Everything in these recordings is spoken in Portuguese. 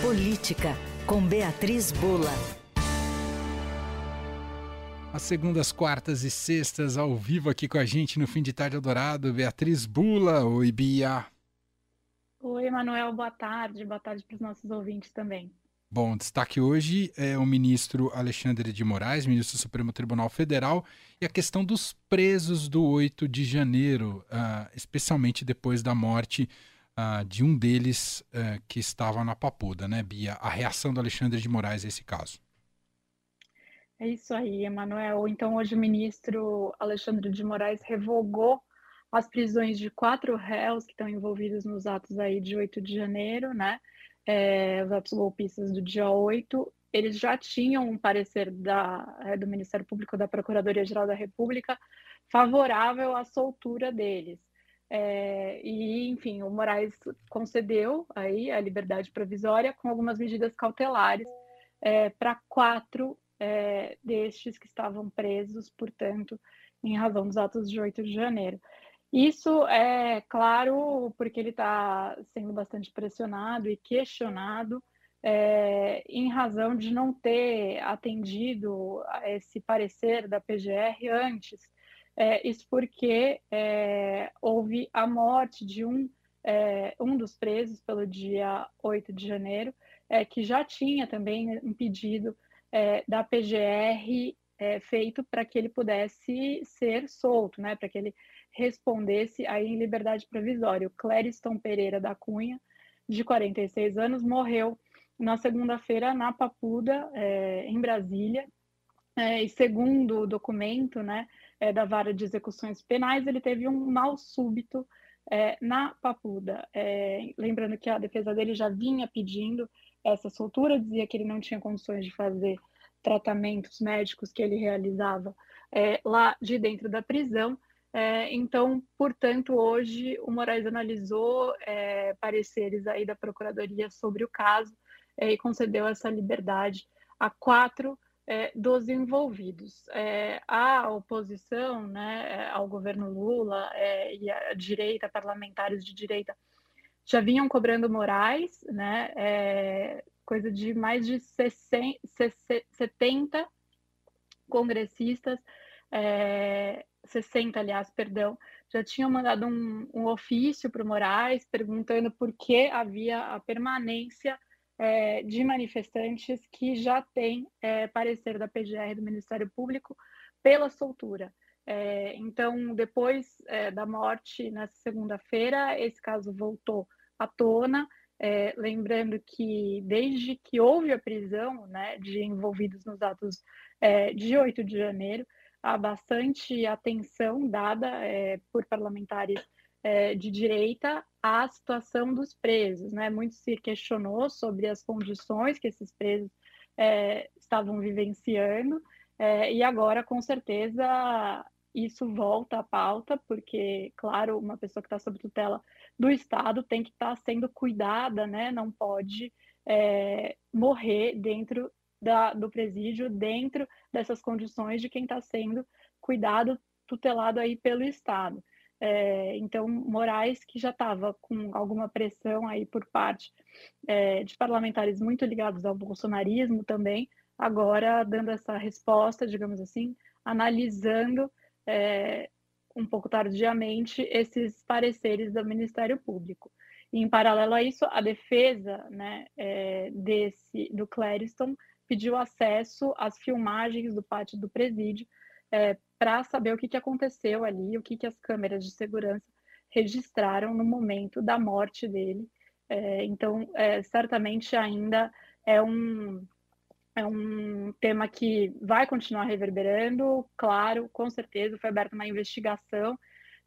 Política, com Beatriz Bula. As segundas, quartas e sextas ao vivo aqui com a gente no Fim de Tarde Adorado, Beatriz Bula. Oi, Bia. Oi, Manuel, boa tarde. Boa tarde para os nossos ouvintes também. Bom, destaque hoje é o ministro Alexandre de Moraes, ministro do Supremo Tribunal Federal, e a questão dos presos do 8 de janeiro, uh, especialmente depois da morte uh, de um deles uh, que estava na Papuda, né, Bia? A reação do Alexandre de Moraes a esse caso. É isso aí, Emanuel. Então, hoje o ministro Alexandre de Moraes revogou as prisões de quatro réus que estão envolvidos nos atos aí de 8 de janeiro, né? É, os atos golpistas do dia 8. Eles já tinham um parecer da, é, do Ministério Público da Procuradoria-Geral da República favorável à soltura deles. É, e, enfim, o Moraes concedeu aí a liberdade provisória com algumas medidas cautelares é, para quatro é, destes que estavam presos, portanto, em razão dos atos de 8 de janeiro. Isso é claro porque ele está sendo bastante pressionado e questionado é, em razão de não ter atendido a esse parecer da PGR antes. É, isso porque é, a morte de um, é, um dos presos pelo dia 8 de janeiro, é, que já tinha também um pedido é, da PGR é, feito para que ele pudesse ser solto, né, para que ele respondesse aí em liberdade provisória. O Clériston Pereira da Cunha, de 46 anos, morreu na segunda-feira na Papuda, é, em Brasília, é, e segundo o documento né, é, da vara de execuções penais, ele teve um mal súbito é, na Papuda. É, lembrando que a defesa dele já vinha pedindo essa soltura, dizia que ele não tinha condições de fazer tratamentos médicos que ele realizava é, lá de dentro da prisão. É, então, portanto, hoje o Moraes analisou é, pareceres aí da Procuradoria sobre o caso é, e concedeu essa liberdade a quatro é, dos envolvidos. É, a oposição né, ao governo Lula e a direita, parlamentares de direita, já vinham cobrando Moraes, né, é, coisa de mais de 60, 70 congressistas, é, 60, aliás, perdão, já tinham mandado um, um ofício para o Moraes perguntando por que havia a permanência é, de manifestantes que já têm é, parecer da PGR do Ministério Público pela soltura. É, então, depois é, da morte, nessa segunda-feira, esse caso voltou à tona, é, lembrando que desde que houve a prisão né, de envolvidos nos atos é, de 8 de janeiro, há bastante atenção dada por parlamentares é, de direita à situação dos presos. Né? Muito se questionou sobre as condições que esses presos é, estavam vivenciando, é, e agora, com certeza, isso volta à pauta, porque, claro, uma pessoa que está sob tutela do Estado tem que estar tá sendo cuidada, né? Não pode é, morrer dentro da, do presídio, dentro dessas condições de quem está sendo cuidado, tutelado aí pelo Estado. É, então, Moraes, que já estava com alguma pressão aí por parte é, de parlamentares muito ligados ao bolsonarismo também, agora dando essa resposta, digamos assim, analisando é, um pouco tardiamente esses pareceres do Ministério Público. E, em paralelo a isso, a defesa né, é, desse do Clériston pediu acesso às filmagens do pátio do presídio é, para saber o que, que aconteceu ali, o que, que as câmeras de segurança registraram no momento da morte dele. É, então, é, certamente ainda é um, é um tema que vai continuar reverberando, claro, com certeza. Foi aberta uma investigação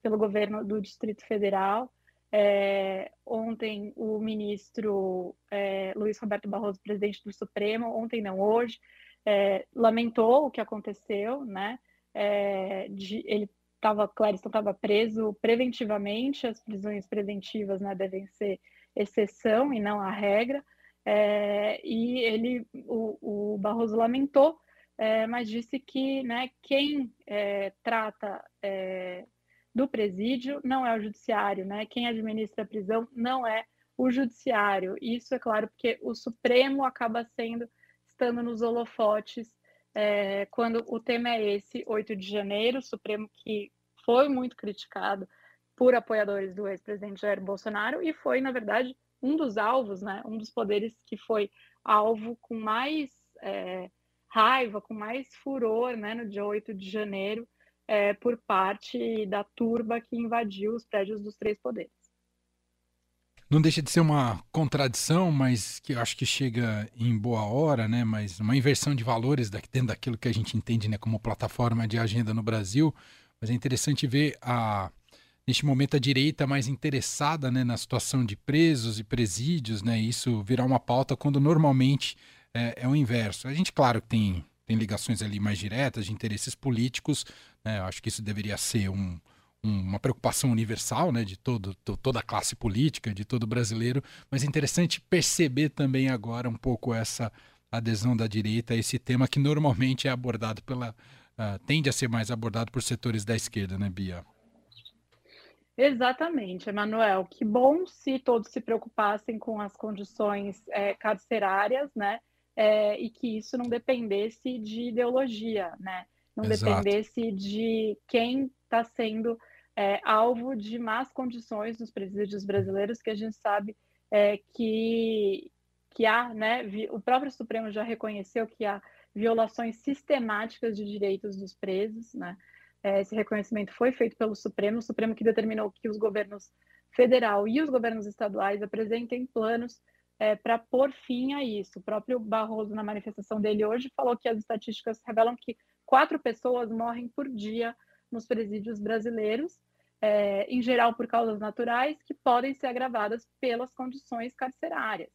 pelo governo do Distrito Federal. É, ontem, o ministro é, Luiz Roberto Barroso, presidente do Supremo, ontem não, hoje, é, lamentou o que aconteceu, né? É, de, ele estava, Clariston estava preso preventivamente, as prisões preventivas né, devem ser exceção e não a regra. É, e ele, o, o, Barroso lamentou, é, mas disse que né, quem é, trata é, do presídio não é o judiciário, né? Quem administra a prisão não é o judiciário. Isso é claro porque o Supremo acaba sendo estando nos holofotes é, quando o tema é esse, 8 de janeiro, Supremo que foi muito criticado por apoiadores do ex-presidente Jair Bolsonaro e foi, na verdade, um dos alvos, né, um dos poderes que foi alvo com mais é, raiva, com mais furor, né, no dia 8 de janeiro, é, por parte da turba que invadiu os prédios dos três poderes. Não deixa de ser uma contradição, mas que eu acho que chega em boa hora, né? Mas uma inversão de valores dentro daquilo que a gente entende né, como plataforma de agenda no Brasil. Mas é interessante ver a, neste momento a direita mais interessada né, na situação de presos e presídios, né? Isso virar uma pauta quando normalmente é, é o inverso. A gente, claro, tem, tem ligações ali mais diretas de interesses políticos, né? Eu acho que isso deveria ser um, um, uma preocupação universal, né? De todo, to, toda a classe política, de todo brasileiro, mas é interessante perceber também agora um pouco essa adesão da direita a esse tema que normalmente é abordado pela. Uh, tende a ser mais abordado por setores da esquerda, né, Bia? Exatamente, Emanuel. Que bom se todos se preocupassem com as condições é, carcerárias, né? é, e que isso não dependesse de ideologia, né? Não Exato. dependesse de quem está sendo é, alvo de más condições nos presídios brasileiros, que a gente sabe é, que, que há, né? O próprio Supremo já reconheceu que há violações sistemáticas de direitos dos presos, né? É, esse reconhecimento foi feito pelo Supremo, o Supremo que determinou que os governos federal e os governos estaduais apresentem planos é, para pôr fim a isso. O próprio Barroso, na manifestação dele hoje, falou que as estatísticas revelam que quatro pessoas morrem por dia nos presídios brasileiros, é, em geral por causas naturais, que podem ser agravadas pelas condições carcerárias.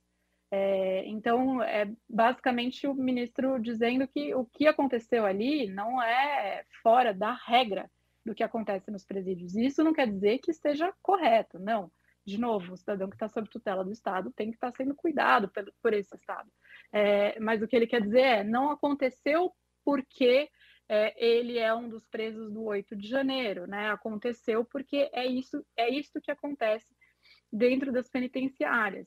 É, então, é basicamente o ministro dizendo que o que aconteceu ali não é fora da regra do que acontece nos presídios. Isso não quer dizer que esteja correto, não de novo, o cidadão que está sob tutela do Estado tem que estar tá sendo cuidado por, por esse Estado. É, mas o que ele quer dizer é, não aconteceu porque é, ele é um dos presos do 8 de janeiro, né? Aconteceu porque é isso, é isso que acontece dentro das penitenciárias.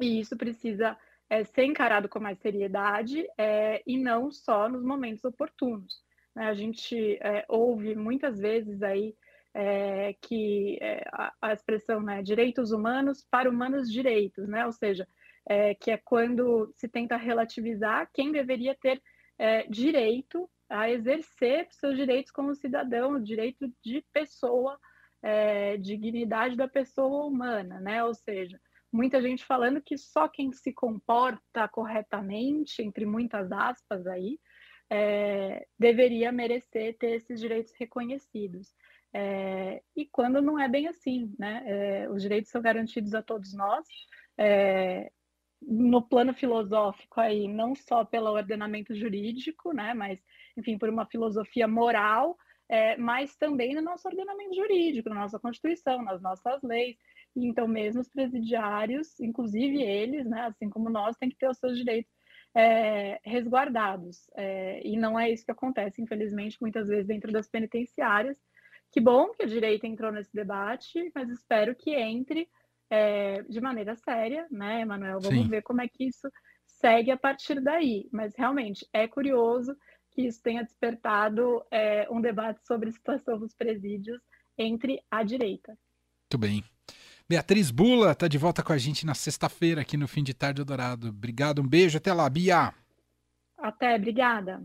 E isso precisa é, ser encarado com mais seriedade é, e não só nos momentos oportunos. Né? A gente é, ouve muitas vezes aí é, que é, a, a, expressão né, direitos humanos para humanos direitos, né? ou seja, que é quando se tenta relativizar quem deveria ter direito a exercer seus direitos como cidadão, direito de pessoa, é, dignidade da pessoa humana, né? ou seja, muita gente falando que só quem se comporta corretamente, entre muitas aspas aí, é, deveria merecer ter esses direitos reconhecidos. É, e quando não é bem assim, né? É, os direitos são garantidos a todos nós, é, no plano filosófico aí, não só pelo ordenamento jurídico, né? Mas, enfim, por uma filosofia moral, é, mas também no nosso ordenamento jurídico, na nossa Constituição, nas nossas leis. Então, mesmo os presidiários, inclusive eles, né? Assim como nós, têm que ter os seus direitos é, resguardados. É, e não é isso que acontece, infelizmente, muitas vezes dentro das penitenciárias. Que bom que a direita entrou nesse debate, mas espero que entre é, de maneira séria, né, Emanuel? Vamos Sim. ver como é que isso segue a partir daí. Mas realmente é curioso que isso tenha despertado é, um debate sobre a situação dos presídios entre a direita. Muito bem. Beatriz Bula está de volta com a gente na sexta-feira aqui no Fim de Tarde Dourado. Obrigado, um beijo, até lá, Bia. Até, obrigada.